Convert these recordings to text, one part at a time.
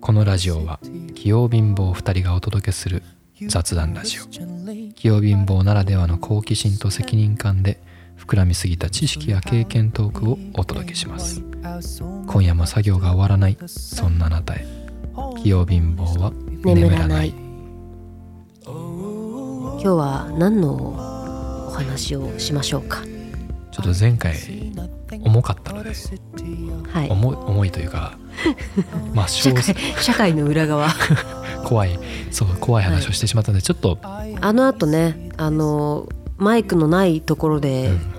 このラジオは器用貧乏2人がお届けする雑談ラジオ。器用貧乏ならではの好奇心と責任感で膨らみすぎた知識や経験トークをお届けします。今夜も作業が終わらない。そんなあなたへ。器用貧乏は眠らない。今日は何のお話をしましょうか？ちょっと前回重かったのではい。重い重いというかまあ社会社会の裏側。怖い。そう怖い話をしてしまったのでちょっと、あのあとねあのマイクのないところでうん。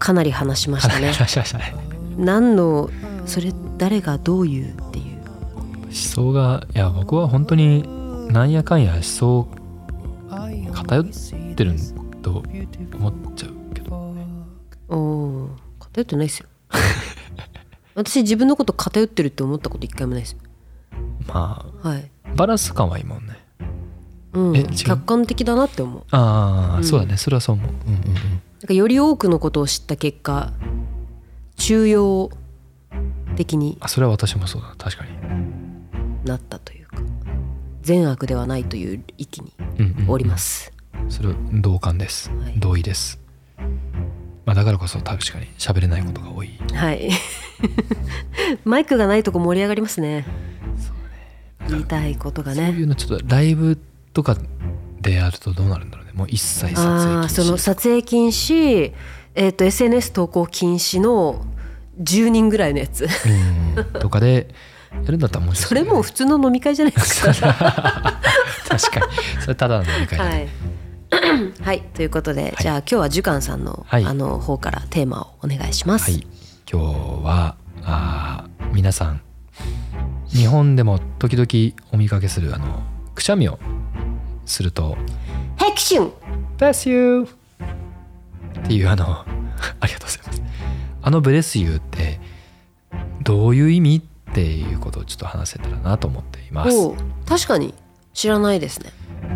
かなり話しましたね、何のそれ誰がどういうっていう。思想がいや僕は本当になんやかんや思想偏ってると思っちゃうけど。お偏ってないですよ私自分のこと偏ってるって思ったこと一回もないです。まはい、あバランス感はいいもんね。うん。客観的だなって思う。ああ、うん。そうだね。それはそう思う。うんうんうん。なんかより多くのことを知った結果中庸的にあそれは私もそうだ。確かに。なったというか善悪ではないという域にうんうんうん。おります、それは同感です、はい。同意です。まあだからこそ確かに喋れないことが多い。はい マイクがないとこ盛り上がりますね。言いたいことがそういねうのちょっとライブとかでやるとどうなるんだろうね。もう一切撮影禁止。その撮影禁止、えー、と SNS 投稿禁止の10人ぐらいのやつ。うん。とかでやるんだったら面白それもう普通の飲み会じゃないですか。確かに。それただの飲み会だね。はい。はい。ということで、い。じゃあ今日はジュカンさんの,、はい。あの方からテーマをお願いします、はい、今日はあー皆さん日本でも時々お見かけするあのくしゃみをするとヘクシュン「Bless you」っていうあの ありがとうございます。あの「Bless you」ってどういう意味っていうことをちょっと話せたらなと思っています。確かに。知らないですね。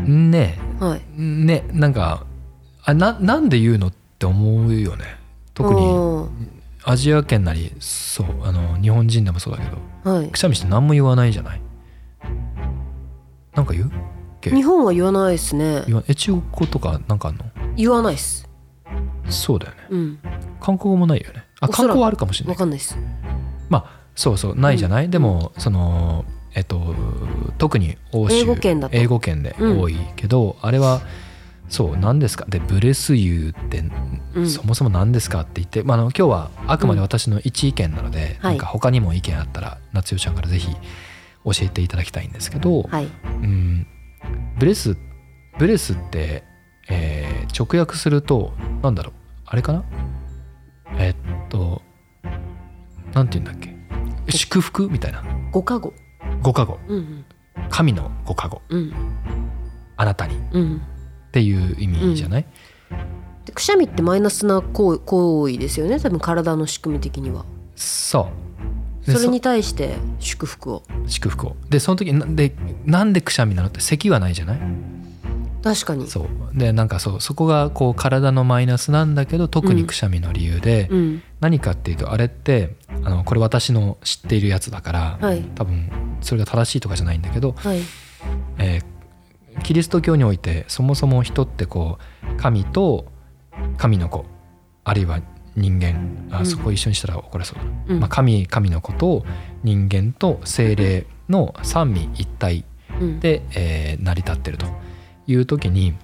ね。はい。ねなんかあななんで言うのって思うよね。特におアジア圏なりそうあの日本人でもそうだけどーはい。くしゃみして何も言わないじゃない？なんか言う？日本は言わないですね。言わえ中国語とかなんかあんの？言わないっす。そうだよね。うん。韓国語もないよね。あ韓国あるかもしれない。わかんないっす。まあそうそうないじゃない、うん。でもそのえっと特に欧州英語圏だと。英語圏で多いけど、あれはそう何ですか？でブレスユーって、うん。そもそも何ですかって言って、まあ、あの今日はあくまで私の一意見なので、はい。なんか他にも意見あったら夏代ちゃんからぜひ教えていただきたいんですけど、はい。うん、ブレスブレスって、えー直訳するとなんだろうあれかな？えっとなんて言うんだっけ？祝福みたいな。五か語ご加護。うん神のご加護。うん。あなたに。っうん。ていう意味じゃない、でくしゃみってマイナスな行行為ですよね？多分体の仕組み的には。そう。でそれに対して祝福を。そ祝福を。でその時なんでなんでくしゃみなの？って咳はないじゃない？確かに。そう。でなんかそうそこがこう体のマイナスなんだけど特にくしゃみの理由で、うん。何かっていうとあれってあのこれ私の知っているやつだから、はい。多分それが正しいとかじゃないんだけど、はい。えーキリスト教においてそもそも人ってこう神と神の子あるいは人間あ、うん。そこ一緒にしたら怒られそうだ。な、うん。まあ、神神の子と人間と精霊の三位一体うん。で、えー成り立ってるという時に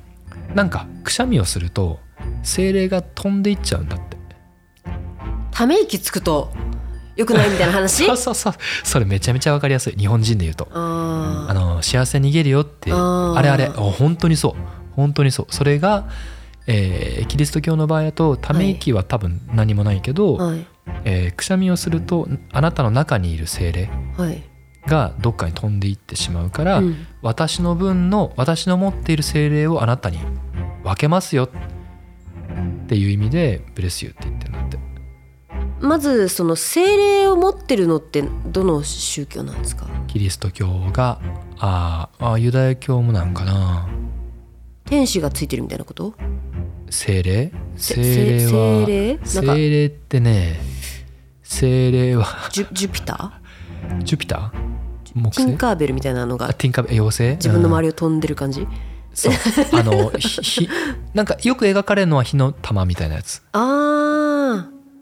なんかくしゃみをすると精霊が飛んでいっちゃうんだって。ため息つくとよくないみたいな話？そうそうそう。それめちゃめちゃわかりやすい。日本人で言うと。ああの幸せ逃げるよって。あれあれ。お本当にそう。本当にそう。それが、えーキリスト教の場合だとため息は多分何もないけど、ーはい。えーくしゃみをするとあなたの中にいる精霊はい。がどっかに飛んでいってしまうから、うん。私の分の私の持っている精霊をあなたに分けますよっていう意味でブレスユーって言ってるんだって。まずその精霊を持ってるのってどの宗教なんですか？キリスト教があーあユダヤ教もなんかな。天使がついてるみたいなこと？精霊？せ精霊は精霊？ってね精霊はジュジュピタジュピター？木星？ーティンカーベルみたいなのがあティンカーベ妖精自分の周り、りを飛んでる感じ、うんそう。あのひひなんかよく描かれるのは火の玉みたいなやつ。あ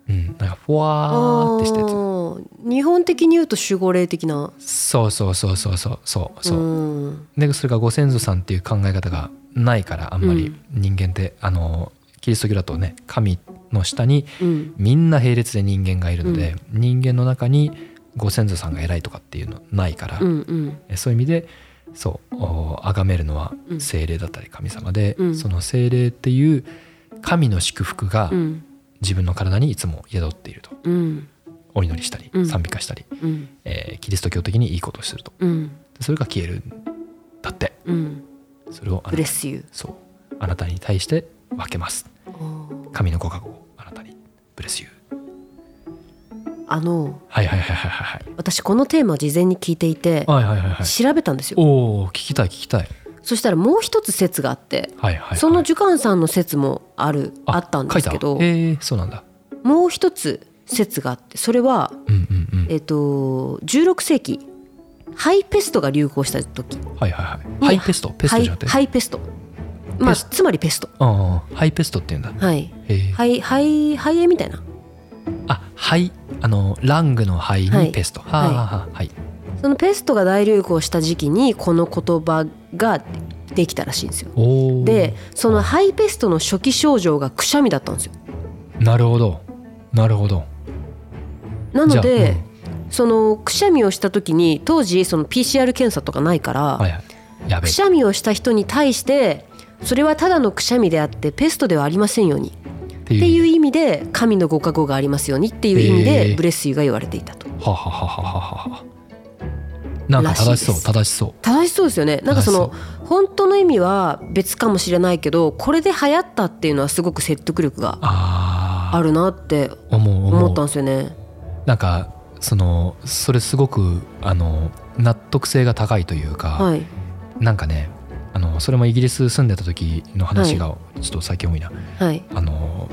ー。うん。なんかふわあーってしたやつー日本的に言うと守護霊的な？そうそうそうそうそうそう。そう、うん。でそれがご先祖さんっていう考え方がないからあんまり人間って、あのキリスト教だとね神の下にうん。みんな並列で人間がいるので、人間の中にご先祖さんが偉いとかっていうのないから、うんうん。えそういう意味でそうお崇めるのはうん。精霊だったり神様で、うん。その精霊っていう神の祝福がうん。自分の体にいつも宿っていると。うんお祈りしたりうん。賛美歌したり、うん。えーキリスト教的にいいことをすると。うん。それが消えるんだって。うん。それをあなブレスユーそう。あなたに対して分けます。神のご加護をあなたに。ブレスユーあのはいはいはいはいはい私このテーマ事前に聞いていてはいはいはいはい。調べたんですよ。おお聞きたい聞きたい。そしたらもう一つ説があってはいはい、はい、そのジュカンさんの説もあるあったんですけどえー、そうなんだ。もう一つ説があってそれはえっと16世紀肺ペストが流行した時。はいはいはい。ハイペスト？ペストじゃなくて、ハイハイペスト。まあつまりペスト。ああ肺ペストって言うんだ。はい。へえ。ハイハイハイエみたいな。あはいあの lung の肺はい。にペスト、はあ、はあはあはい。そのペストが大流行した時期にこの言葉ができたらしいんですよ。でそのハイペストの初期症状がくしゃみだったんですよ。なるほど。なるほどなので、うん。そのくしゃみをした時に当時その PCR 検査とかないから、はいはい。くしゃみをした人に対してそれはただのくしゃみであってペストではありませんように。っていう。う意味で神のご加護がありますように。っていう意味でブレスユーが言われていたと。はははははなんか正しそう正しそう。正しそうですよね。なんかその本当の意味は別かもしれないけどこれで流行ったっていうのはすごく説得力がああるなって思ったんですよね。なんかそのそれすごくあの納得性が高いというか、はい。なんかねあのそれもイギリス住んでた時の話がちょっと最近多いな、はい。あの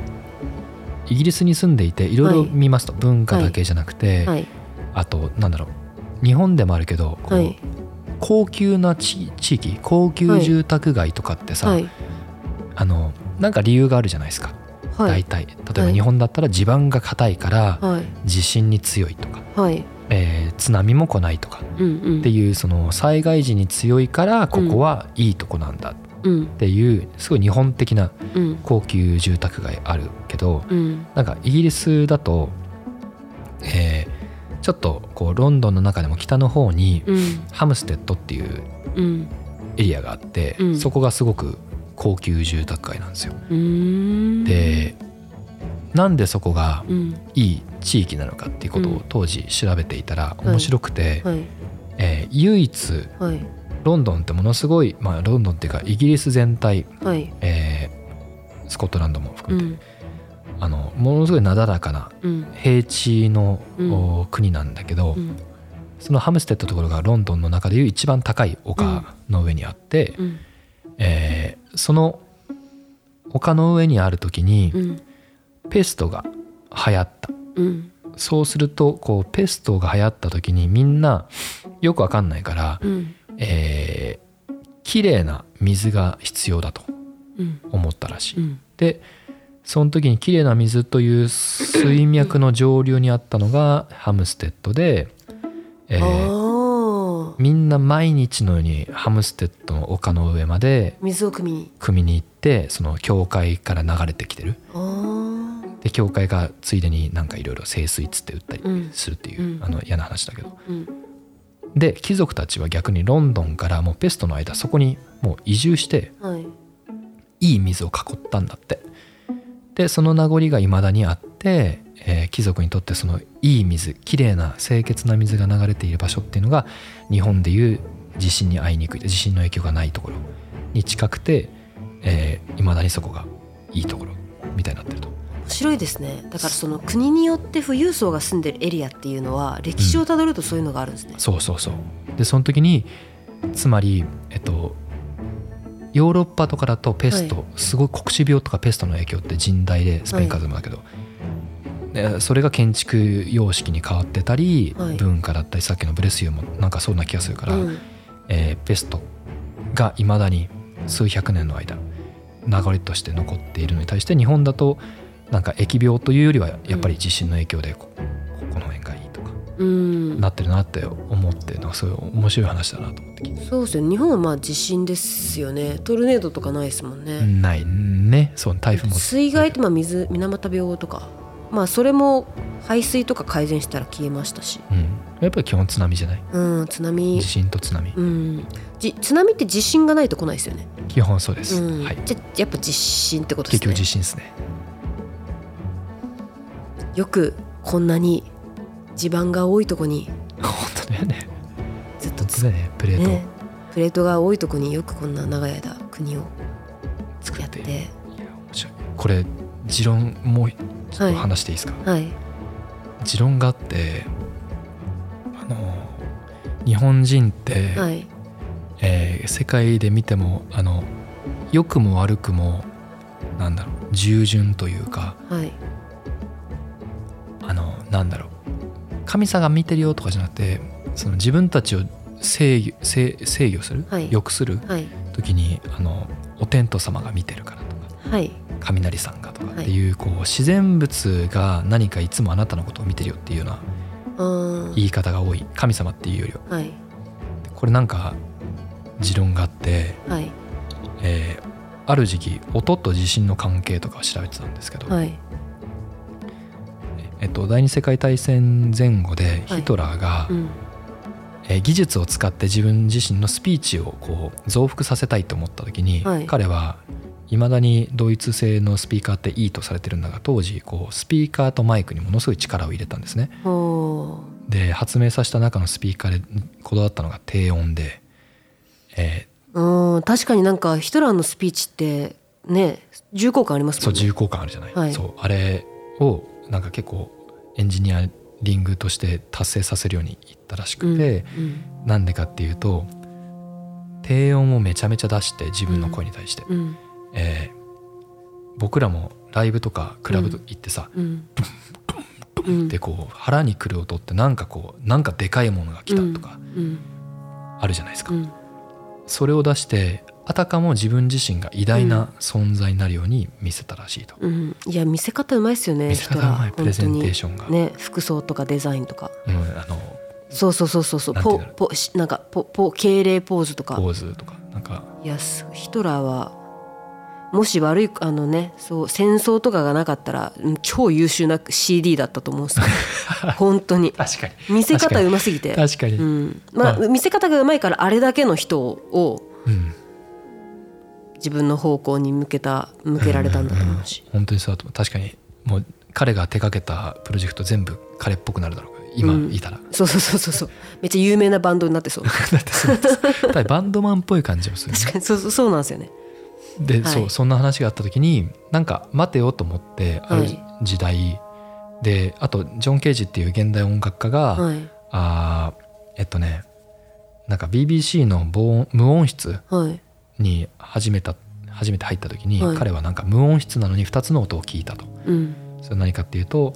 イギリスに住んでいていろい。ろ見ますと、文化だけじゃなくて、はい。あとなんだろう日本でもあるけどこう、はい。高級な地地域高級住宅街とかってさ、はい。あのなんか理由があるじゃないですか、はい。大体。例えばはい。日本だったら地盤が硬いからはい。地震に強いとか、はい。えー津波も来ないとかうんうん。っていうその災害時に強いからここはいいとこなんだっうん。ていうすごい日本的なうん。高級住宅街あるけどうん。なんかイギリスだと、えーちょっとこうロンドンの中でも北の方にうん。ハムステッドっていううん。エリアがあって、うん。そこがすごく高級住宅街なんですよ。でなんでそこがうん。いい地域なのかっていうことうん。を当時調べていたらい。面白くて、はい。えー唯一はい。ロンドンってものすごい、まあ、ロンドンっていうかイギリス全体、はい。えースコットランドも含めて、うん。あのものすごいなだらかなうん。平地の、うん。お国なんだけど、うん。そのハムステッドところがロンドンの中でいう一番高い丘の上にあって、うんえーその丘の上にある時にうん。ペストが流行った。うん。そうするとこうペストが流行った時にみんなよくわかんないから、うん。えー綺麗な水が必要だとうん。思ったらしい。うん。でその時に綺麗な水という水脈の上流にあったのがハムステッドで、えーみんな毎日のようにハムステッドの丘の上まで水を汲みに。汲みに行ってその教会から流れてきてる。で教会がついでになんかいろいろ清水っつって売ったりうん。するっていう、うん。あの嫌な話だけど。うん。で貴族たちは逆にロンドンからもうペストの間そこにもう移住してはい。いい水を囲ったんだって。でその名残がいまだにあって、えー貴族にとってそのいい水きれいな清潔な水が流れている場所っていうのが日本でいう地震に遭いにくい地震の影響がないところに近くていま、えー未だにそこがいいところみたいになってると。面白いですね。だからその国によって富裕層が住んでるエリアっていうのは歴史をたどるとそういうのがあるんですね、そうそうそう。でその時につまりえっとヨーロッパとかだとペスト、すごい黒死病とかペストの影響って甚大でスペイン風邪もだけど、でそれが建築様式に変わってたり、はい。文化だったりさっきのブレスユーもなんかそんな気がするから、うん。えーペストがいまだに数百年の間流れとして残っているのに対して日本だとなんか疫病というよりはやっぱり地震の影響でこここの辺がいいとかうん。なってるなって思ってなんかそういう面白い話だなと思って聞いて。そうですよ日本はまあ地震ですよね。トルネードとかないですもんね、ないね。そう台風も。水害ってまあ水水俣病とかまあそれも排水とか改善したら消えましたし。うん、やっぱり基本津波じゃない？うん津波。地震と津波。うん。じ津波って地震がないと来ないですよね、基本そうです、うん。はい。じゃやっぱ地震ってことです結ね局地震ですね。よくこんなに地盤が多いとこに。本当だよね。ずっと。だよねプレート、ね。プレートが多いとこによくこんな長い間国をやって作って。いや面白い。これ持論もうちょっと話していいですか、はい。持論があってあの日本人って、はい。えー世界で見てもあの良くも悪くもなんだろう従順というかはい。あのなんだろう神様が見てるよとかじゃなくてその自分たちを制御制制御する、はい。良くする？はい。時にあのお天道様が見てるから雷さんがとかっていう,、こう自然物が何かいつもあなたのことを見てるよっていうようなうん言い方が多い。神様っていうよりは。はい。これなんか持論があって、はい。えーある時期音と地震の関係とかを調べてたんですけど、はい。えっと、第二次世界大戦前後ではい。ヒトラーが、うん。えー技術を使って自分自身のスピーチをこう増幅させたいと思った時に、はい。彼はいまだにドイツ製のスピーカーっていいとされてるんだが当時こうスピーカーとマイクにものすごい力を入れたんですね。ほで発明させた中のスピーカーでこだわったのが低音で、えううん確かになんかヒトラーのスピーチってね重厚感ありますもね。ーそうん重厚感あるじゃない、はい。そうあれをなんか結構エンジニアリングとして達成させるように言ったらしくて、うん。なんでかっていうと低音をめちゃめちゃ出して自分の声に対して、うんえー僕らもライブとかクラブ行ってさ、うん。うん。でこう腹にくる音ってなんかこうなんかでかいものが来たとかうん。あるじゃないですか、うん。それを出してあたかも自分自身が偉大な存在になるように見せたらしいと、うん。いや見せ方うまいっすよね見せ方がうまいプレゼンテーションが、ね服装とかデザインとか。うん、あのそうそうそうそうそう。ポポしなんかポポ敬礼ポーズとか。ポーズとか。なんかいやすヒトラーはもし悪いあのねそう戦争とかがなかったらうん超優秀な CD だったと思うんですよ。本当に。確かに。見せ方うますぎて。確かに、うん、まあま見せ方がうまいからあれだけの人をうん。自分の方向に向けた向けられたんだと思うし、ん。本当にそうだと思う。確かにもう彼が手掛けたプロジェクト全部彼っぽくなるだろう。今うん。いたら、そうそうそうそうそう。めっちゃ有名なバンドになってそう。だってそう バンドマンっぽい感じもするね。確かに。そうそうそうなんですよねで、はい。そうそんな話があった時になんか待てよと思ってあるはい時代、であとジョン・ケージっていう現代音楽家が、はい。あーえっとねなんか BBC の防音無音室はい。に初めた初めて入った時に、はい。彼はなんか無音室なのに2つの音を聞いたと。うん。それは何かっていうと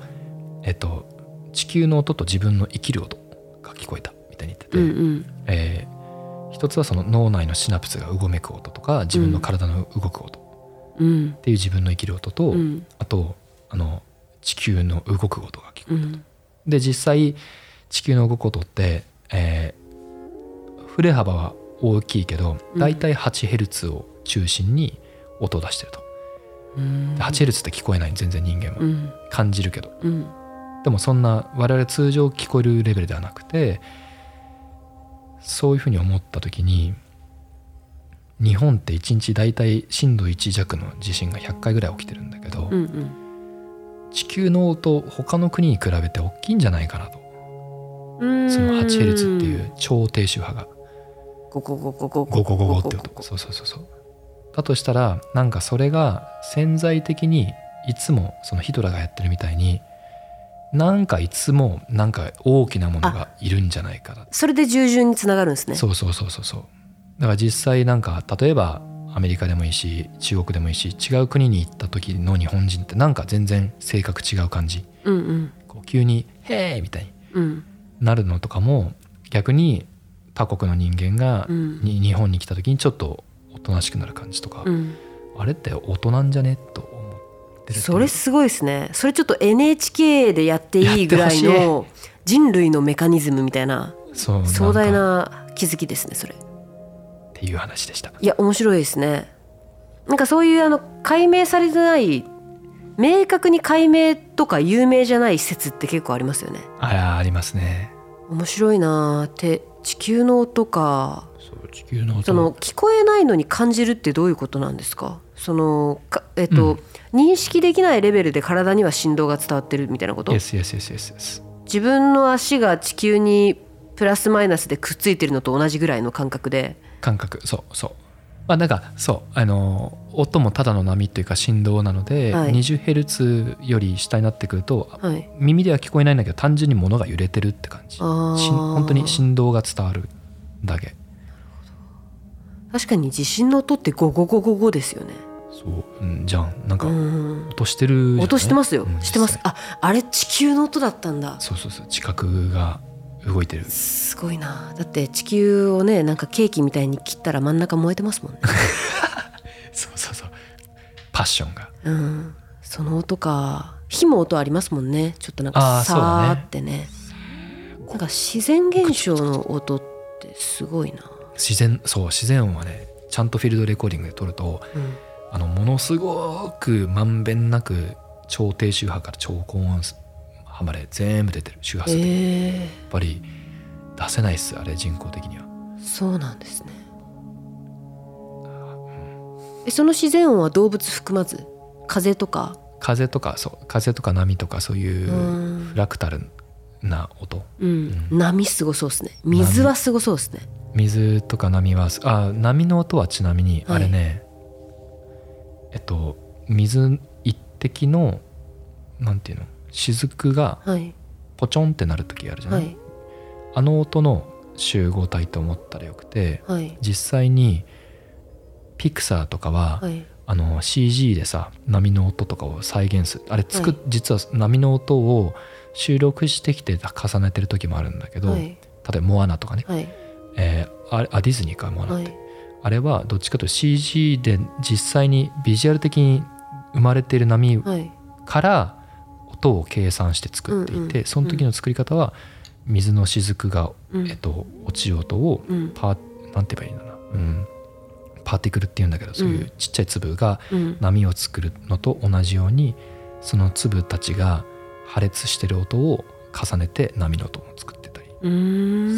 えっと地球の音と自分の生きる音が聞こえたみたいに言ってて、うんうん。えー一つはその脳内のシナプスがうごめく音とか自分の体の動く音。うんっていう自分の生きる音と、うん。あとあの地球の動く音が聞こえる、うん。で実際地球の動く音って、えー振れ幅は大きいけどうん。だいたい 8Hz を中心に音を出してると、うん。で 8Hz って聞こえない全然人間も、うん。感じるけど。うん。でもそんな我々通常聞こえるレベルではなくてそういうふうに思った時に日本って1日大体震度1弱の地震が100回ぐらい起きてるんだけど、うんうん。地球の音他の国に比べて大きいんじゃないかなと。うん。その 8Hz っていう超低周波が。ゴゴゴゴゴゴゴゴゴって音。そうそうそうそう。だとしたらなんかそれが潜在的にいつもそのヒトラーがやってるみたいになんかいつもなんか大きなものがいるんじゃないかな。それで従順につながるんですね。そうそうそうそうそう。だから実際なんか例えばアメリカでもいいし中国でもいいし違う国に行った時の日本人ってなんか全然性格違う感じ。うんうん。こう急に「へーみたいにうん。なるのとかも逆に他国の人間がうん。に日本に来た時にちょっとおとなしくなる感じとか、うん。あれって大人なんじゃね？と思ってるそれすごいですね。それちょっと NHK でやっていいぐらいの人類のメカニズムみたいな壮大な気づきですねそれ。っていう話でした。いや面白いですね。なんかそういうあの解明されてない明確に解明とか有名じゃない説って結構ありますよね。あらありますね。面白いなー。って地球の音か。地球の音。その聞こえないのに感じるってどういうことなんですか？そのかえっと、認識できないレベルで体には振動が伝わってるみたいなこと？Yes yes yes yes yes. 自分の足が地球にプラスマイナスでくっついてるのと同じぐらいの感覚で。感覚。そうそう。まあなんかそう。あの音もただの波っていうか振動なので、はい。20Hz より下になってくるとはい。耳では聞こえないんだけど単純に物が揺れてるって感じ。本当に振動が伝わるだけ。確かに地震の音ってゴゴゴゴゴですよねそう、うん、じゃん。なんかうん。音してる音してますよ、うん。してます。ああれ地球の音だったんだ。そうそうそう地殻が動いてる。すごいな。だって地球をねなんかケーキみたいに切ったら真ん中燃えてますもんね。そうそうそう。パッションが。うん。その音か。火も音ありますもんね。ちょっとなんあかさーってね。なんか自然現象の音ってすごいな、自然そう自然音はねちゃんとフィールドレコーディングで撮るとうん、あのものすごくまんべんなく超低周波から超高音波まで全部出てる周波数で、やっえぱり出せないっすあれ人工的には。ー、そうなんですね。えその自然音は動物含まず風とか？風とかそう風とか波とかそういううん。フラクタルな音。うん、波すごそうですね。水はすごそうですね。水とか波はあ波の音はちなみにはい。あれね、えっと水一滴のなんていうの？雫がはい。ポチョンってなる時あるじゃな、はい。いあの音の集合体と思ったらよくてはい。実際にピクサーとかは、はい。あの CG でさ波の音とかを再現する。あれつく、はい。実は波の音を収録してきて重ねてる時もあるんだけど、はい。例えばモアナとかね、はい。えーあディズニーかモアナって、はいあれはどっちかというと CG で実際にビジュアル的に生まれている波はい。から音を計算して作っていて、その時の作り方は水の雫が、うん。えっと、落ちる音をうん。パーなんて言えばいいんだな、うん、パーティクルっていうんだけどそういうちっちゃい粒がうん。波を作るのと同じようにその粒たちが破裂してる音を重ねて波の音を作ってたり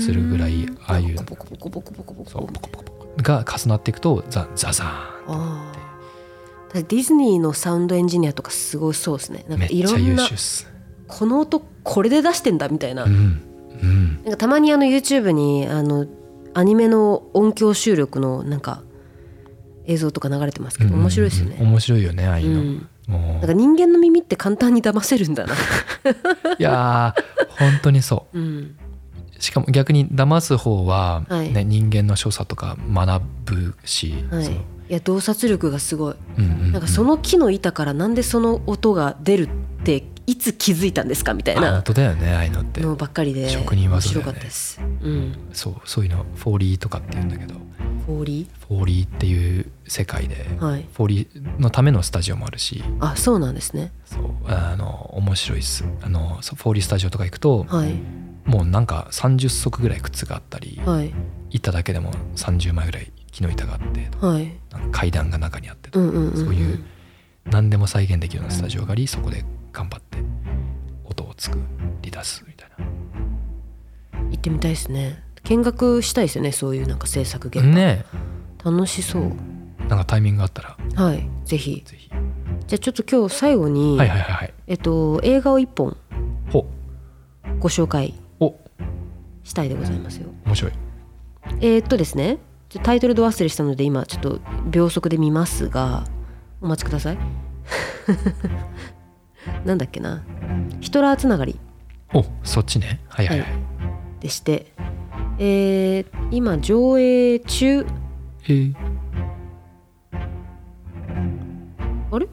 するぐらいああいうボコボコボコボコボコボコが重なっていくとザザザーンって。ディズニーのサウンドエンジニアとかすごいそうですね。なんめっちゃ優かいろんな秀っす。この音これで出してんだみたいな,、うんうん。なんかたまにあの YouTube にあのアニメの音響収録のなんか映像とか流れてますけど面白いですよね、うん面白いよねああいうの、うん。もなんか人間の耳って簡単に騙せるんだな、う いやー本当にそう。ん、うしかも逆に騙す方は、ねはい。人間の所作とか学ぶし、はい。いや洞察力がすごい。うんうんうん。なんかその木の板からなんでその音が出るっていつ気づいたんですかみたいあな本当だよねああいうのって。のばっかりで職人面技だよね。白かったです、うん、そうそういうのフォーリーとかって言うんだけど。フォーリフォーリーっていう世界で、ーはい。フォーリーのためのスタジオもあるし。あそうなんですね。そうあの面白いっす。あのフォーリースタジオとか行くと、はいもうなんか30足ぐらい靴があったり、はい。板だけでも30枚ぐらい木の板があって階段が中にあってとか、うんうんうんうん。そういう何でも再現できるようなスタジオがありそこで頑張って音を作り出すみたいな。行ってみたいですね。見学したいですよねそういうなんか制作現場、ね楽しそう。えなんかタイミングがあったらはい。ぜひ。ぜひ。じゃあちょっと今日最後に、はいはいはいはい。えっと映画を一本ほ。ご紹介おしたいでございますよ。面白い。えー、っとですね。タイトルド忘れしたので今ちょっと秒速で見ますがお待ちください。なんだっけな。ヒトラーつながり。おそっちね。はいはい、はい、でして、えー、今上映中。えー、あれ？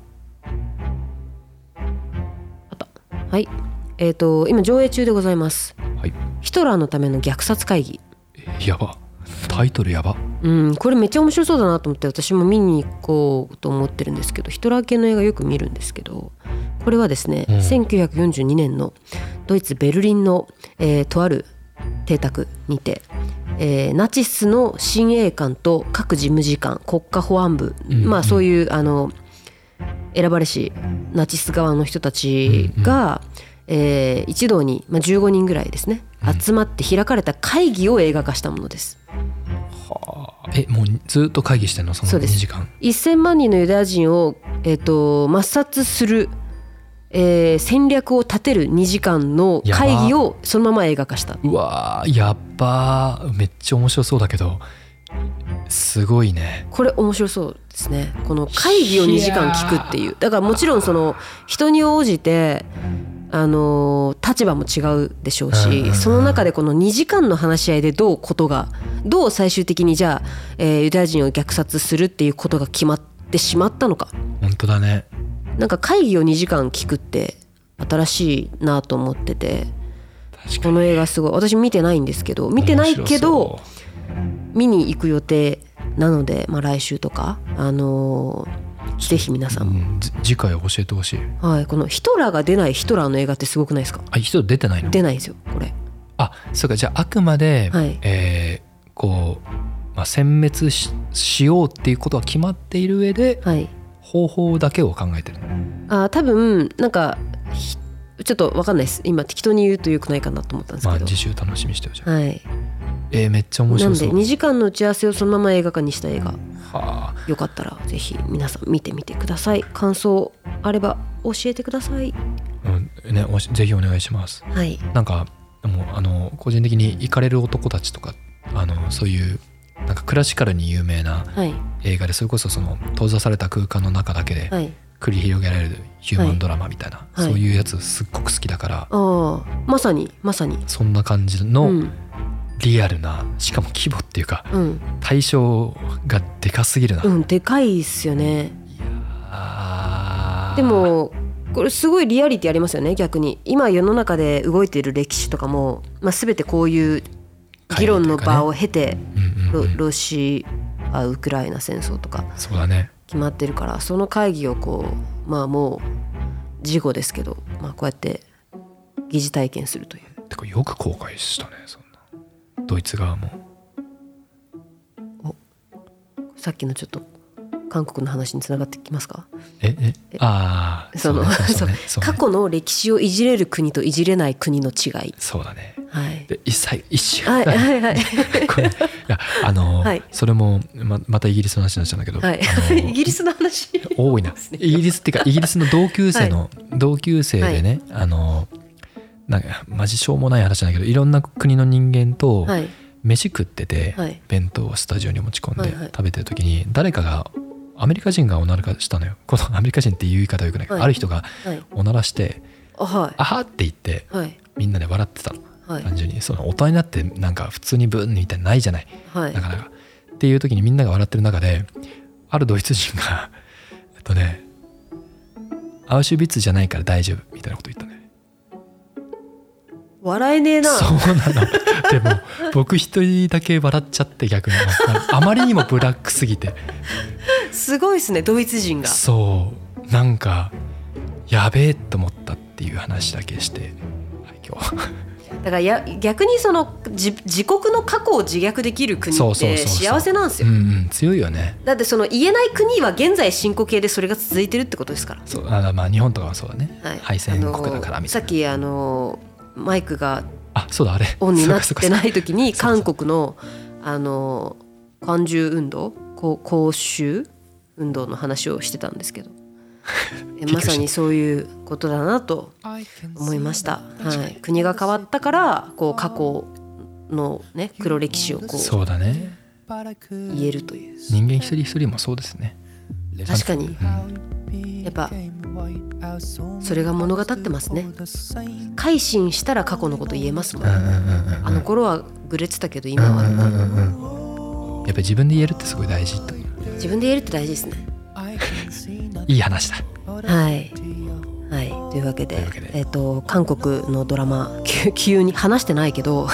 はい。えっ、ー、と今上映中でございます。ヒトラーのための虐殺会議。えやば。タイトルやば。うんこれめっちゃ面白そうだなと思って私も見に行こうと思ってるんですけどヒトラー系の映画よく見るんですけどこれはですね、うん。1942年のドイツ・ベルリンの、えーとある邸宅にて、えーナチスの親衛官と各事務次官国家保安部、うん。まあそういうあの選ばれしナチス側の人たちが、えー一堂に、まあ、15人ぐらいですね集まって開かれた会議を映画化したものです。えもうずっと会議してんの？その2そうです。時間。1000万人のユダヤ人を、えー、と抹殺する、えー戦略を立てる2時間の会議をそのまま映画化した。うわーやっばー。めっちゃ面白そうだけど。すごいね。これ面白そうですね。この会議を2時間聞くっていう。だからもちろんその人に応じてあのー立場も違うでしょうしその中でこの2時間の話し合いでどうことがどう最終的にじゃあ、えーユダヤ人を虐殺するっていうことが決まってしまったのか。本当だね。なんか会議を2時間聞くって新しいなと思っててこの映画すごい私見てないんですけど見てないけど見に行く予定なので、まあ、来週とか、あのーぜひ皆さん。も、うん、じ次回教えてほしい。はい、このヒトラーが出ないヒトラーの映画ってすごくないですか？あ人出てないの？出ないんですよこれ。あそうか。じゃああくまで、はい。えーこう、まあ、殲滅ししようっていうことは決まっている上ではい。方法だけを考えてる。のあ多分なんかひちょっと分かんないです。今適当に言うとよくないかなと思ったんですけど、まあ次週楽しみにしてよじゃあはいえーめっちゃ面なんで白そう2時間の打ち合わせをそのまま映画化にした映画。はあ。よかったらぜひ皆さん見てみてください。感想あれば教えてください。うんねおしぜひお願いします。はい。なんかでもあの個人的に行かれる男たちとかあのそういうなんかクラシカルに有名なはい。映画でそれこそその閉ざされた空間の中だけではい。繰り広げられるヒューマンドラマみたいな、はい。そういうやつすっごく好きだから、ああ。まさにまさに。そんな感じうのんリアルな、しかも規模っていうかうん。対象がでかすぎるな、うんでかいっすよね。でもこれすごいリアリティありますよね逆に。今世の中で動いている歴史とかも、まあ、全てこういう議論の場を経てロうんうんうん。ロシアウクライナ戦争とかそうだね。決まってるからその会議をこうまあもう事後ですけど、まあ、こうやって疑似体験するという。てかよく公開したねそんなドイツ側も。さっきのちょっと韓国の話につながってきますか？ええああそのうねね 過去の歴史をいじれる国といじれない国の違い。そうだね。はい。で一切一瞬はいはいはい。これいやあの、はい。それもままたイギリスの話になっちゃうんだけど、はい。イギリスの話。多いな。イギリスっていうかイギリスの同級生の、同級生でね、あのなんかマジしょうもない話なんだけどいろんな国の人間とはい。飯食ってて、はい。弁当をスタジオに持ち込んで食べてる時に誰かがアメリカ人がおならかしたのよ。このアメリカ人っていう言い方はよくない、はい。ある人がはい。おならしてあは「あは」って言っていはい。みんなで笑ってたの。はい。単純に。その大人になってなんか普通にブーンみたいなのないじゃない。なかなか。っていう時にみんなが笑ってる中であるドイツ人が えっとね「アウシュビッツじゃないから大丈夫」みたいなこと言ったね。笑えねえな。そうなの。でも僕一人だけ笑っちゃって逆にあまりにもブラックすぎて。すごいですねドイツ人が。そう。なんかやべえと思ったっていう話だけして、はい、今日。だからや逆にその自自国の過去を自虐できる国って幸せなんですよ。うんうん強いよね。だってその言えない国は現在進行形でそれが続いてるってことですから。そうあまあ日本とかはそうだね、はい、敗戦国だからみたいな。さっきあのマイクがあそうだあれ。オンになってない時に韓国のあの韓中運動こう公衆運動の話をしてたんですけど。まさにそういうことだなと思いました、はい、国が変わったからこう過去のね黒歴史をこそうだね。う言えるという。人間一人一人もそうですね確かに。うん。やっぱそれが物語ってますね。改心したら過去のこと言えますもんうんうんうんうんあの頃はグレてたけど今は。うんうんうんうん。やっぱり自分で言えるってすごい大事って自分で言えるって大事ですね。いい話だ。はい。はい、というわけでえっ、と韓国のドラマ急急に話してないけど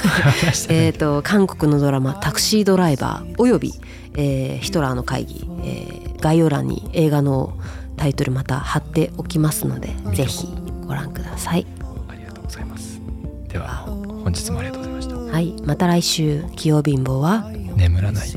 えっと韓国のドラマ「タクシードライバー」および、えーヒトラーの会議、えー概要欄に映画のタイトルまた貼っておきますのでぜひご覧ください。ありがとうございます。では本日もありがとうございました。はい、また来週器用貧乏は？眠らない